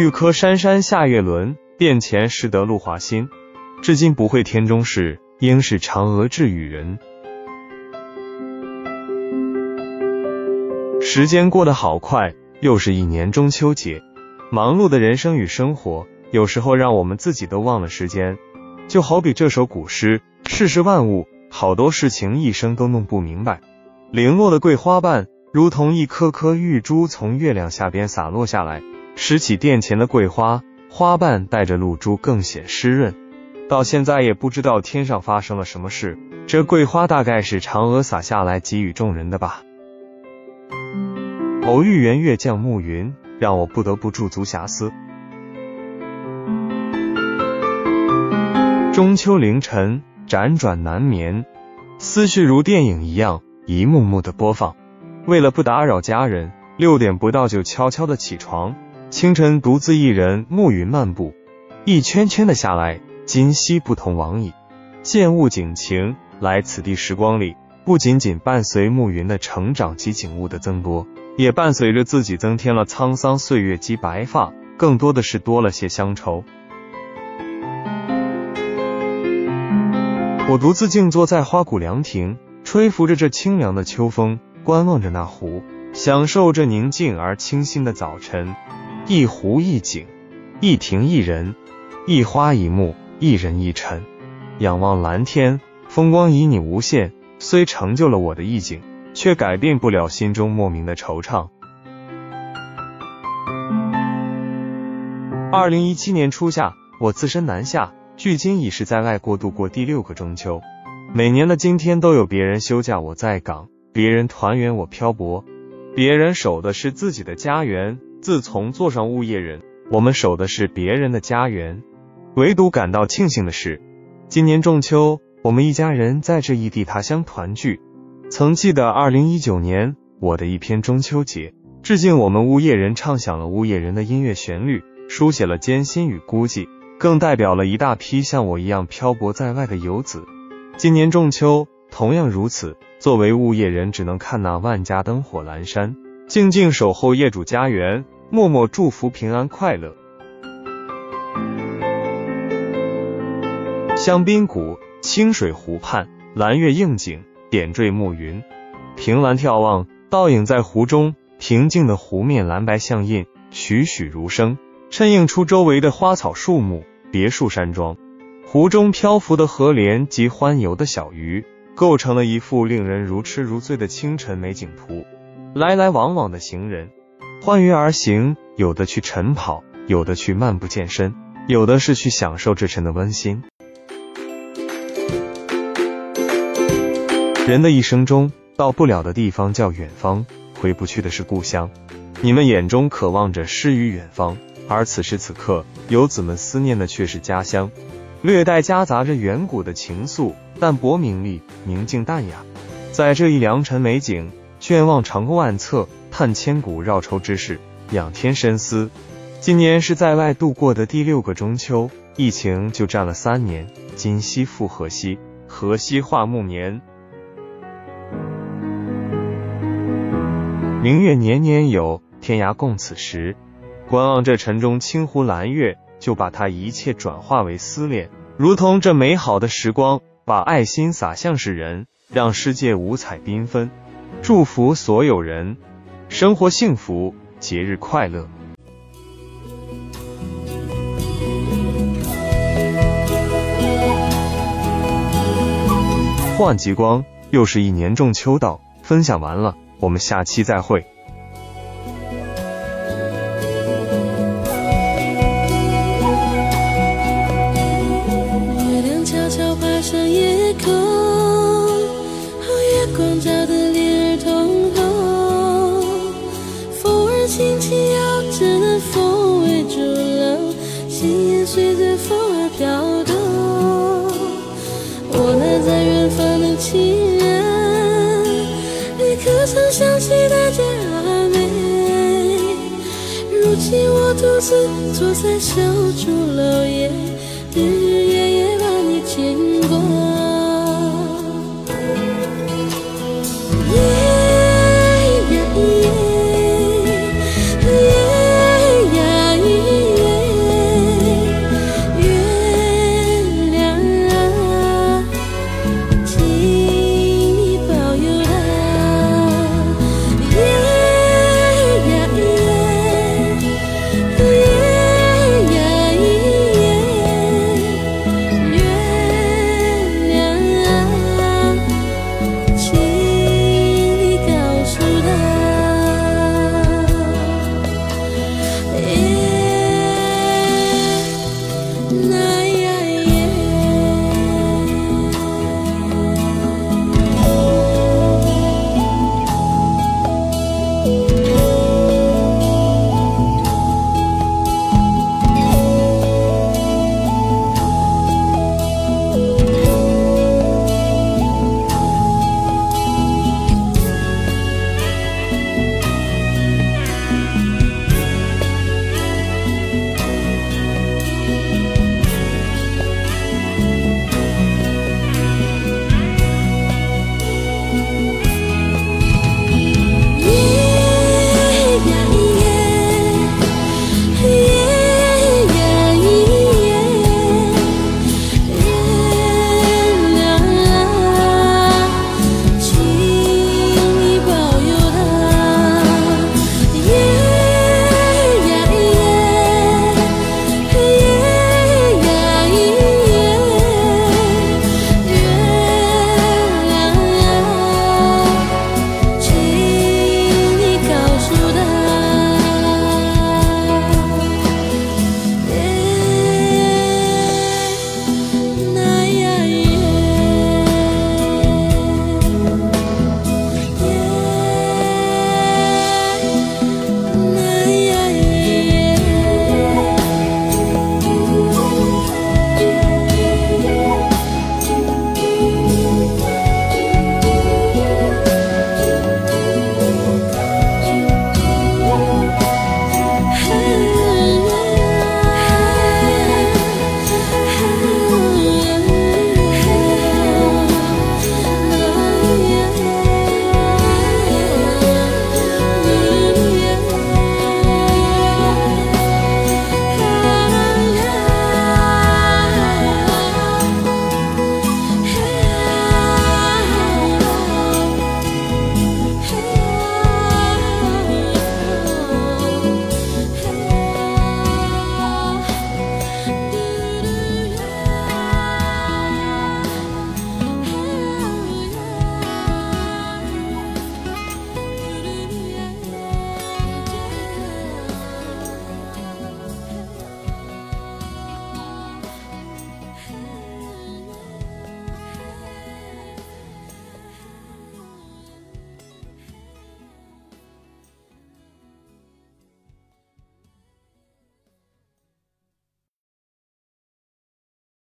玉柯山山下月轮，殿前识得露华新。至今不会天中事，应是嫦娥掷与人。时间过得好快，又是一年中秋节。忙碌的人生与生活，有时候让我们自己都忘了时间。就好比这首古诗：世事万物，好多事情一生都弄不明白。零落的桂花瓣，如同一颗颗玉珠从月亮下边洒落下来，拾起殿前的桂花，花瓣带着露珠更显湿润。到现在也不知道天上发生了什么事，这桂花大概是嫦娥洒下来给予众人的吧。偶遇圆月降暮云，让我不得不驻足遐思。中秋凌晨，辗转难眠，思绪如电影一样一幕幕的播放。为了不打扰家人，六点不到就悄悄的起床。清晨独自一人暮云漫步，一圈圈的下来，今夕不同往矣。见物景情，来此地时光里，不仅仅伴随暮云的成长及景物的增多，也伴随着自己增添了沧桑岁月及白发，更多的是多了些乡愁。我独自静坐在花鼓凉亭，吹拂着这清凉的秋风，观望着那湖，享受这宁静而清新的早晨。一湖一景，一亭一人，一花一木，一人一尘。仰望蓝天，风光旖旎无限，虽成就了我的意境，却改变不了心中莫名的惆怅。二零一七年初夏，我自身南下。距今已是在外过度过第六个中秋，每年的今天都有别人休假我在岗，别人团圆我漂泊，别人守的是自己的家园。自从坐上物业人，我们守的是别人的家园。唯独感到庆幸的是，今年中秋，我们一家人在这异地他乡团聚。曾记得二零一九年我的一篇中秋节，致敬我们物业人，唱响了物业人的音乐旋律，书写了艰辛与孤寂。更代表了一大批像我一样漂泊在外的游子。今年仲秋同样如此，作为物业人，只能看那万家灯火阑珊，静静守候业主家园，默默祝福平安快乐。香槟谷清水湖畔，蓝月映景，点缀暮云，凭栏眺望，倒影在湖中，平静的湖面蓝白相映，栩栩如生，衬映出周围的花草树木。别墅山庄，湖中漂浮的河莲及欢游的小鱼，构成了一幅令人如痴如醉的清晨美景图。来来往往的行人，欢愉而行，有的去晨跑，有的去漫步健身，有的是去享受这晨的温馨。人的一生中，到不了的地方叫远方，回不去的是故乡。你们眼中渴望着诗与远方。而此时此刻，游子们思念的却是家乡，略带夹杂着远古的情愫，淡泊名利，宁静淡雅。在这一良辰美景，卷望长空万策，叹千古绕愁之事，仰天深思。今年是在外度过的第六个中秋，疫情就占了三年。今夕复何夕？何夕化暮年？明月年年有，天涯共此时。观望这晨中清湖蓝月，就把它一切转化为思念，如同这美好的时光，把爱心洒向世人，让世界五彩缤纷。祝福所有人生活幸福，节日快乐。换极光，又是一年中秋到，分享完了，我们下期再会月亮悄悄爬上夜空月光照。曾想起傣家阿妹如今我独自坐在小竹楼耶日日夜夜把你牵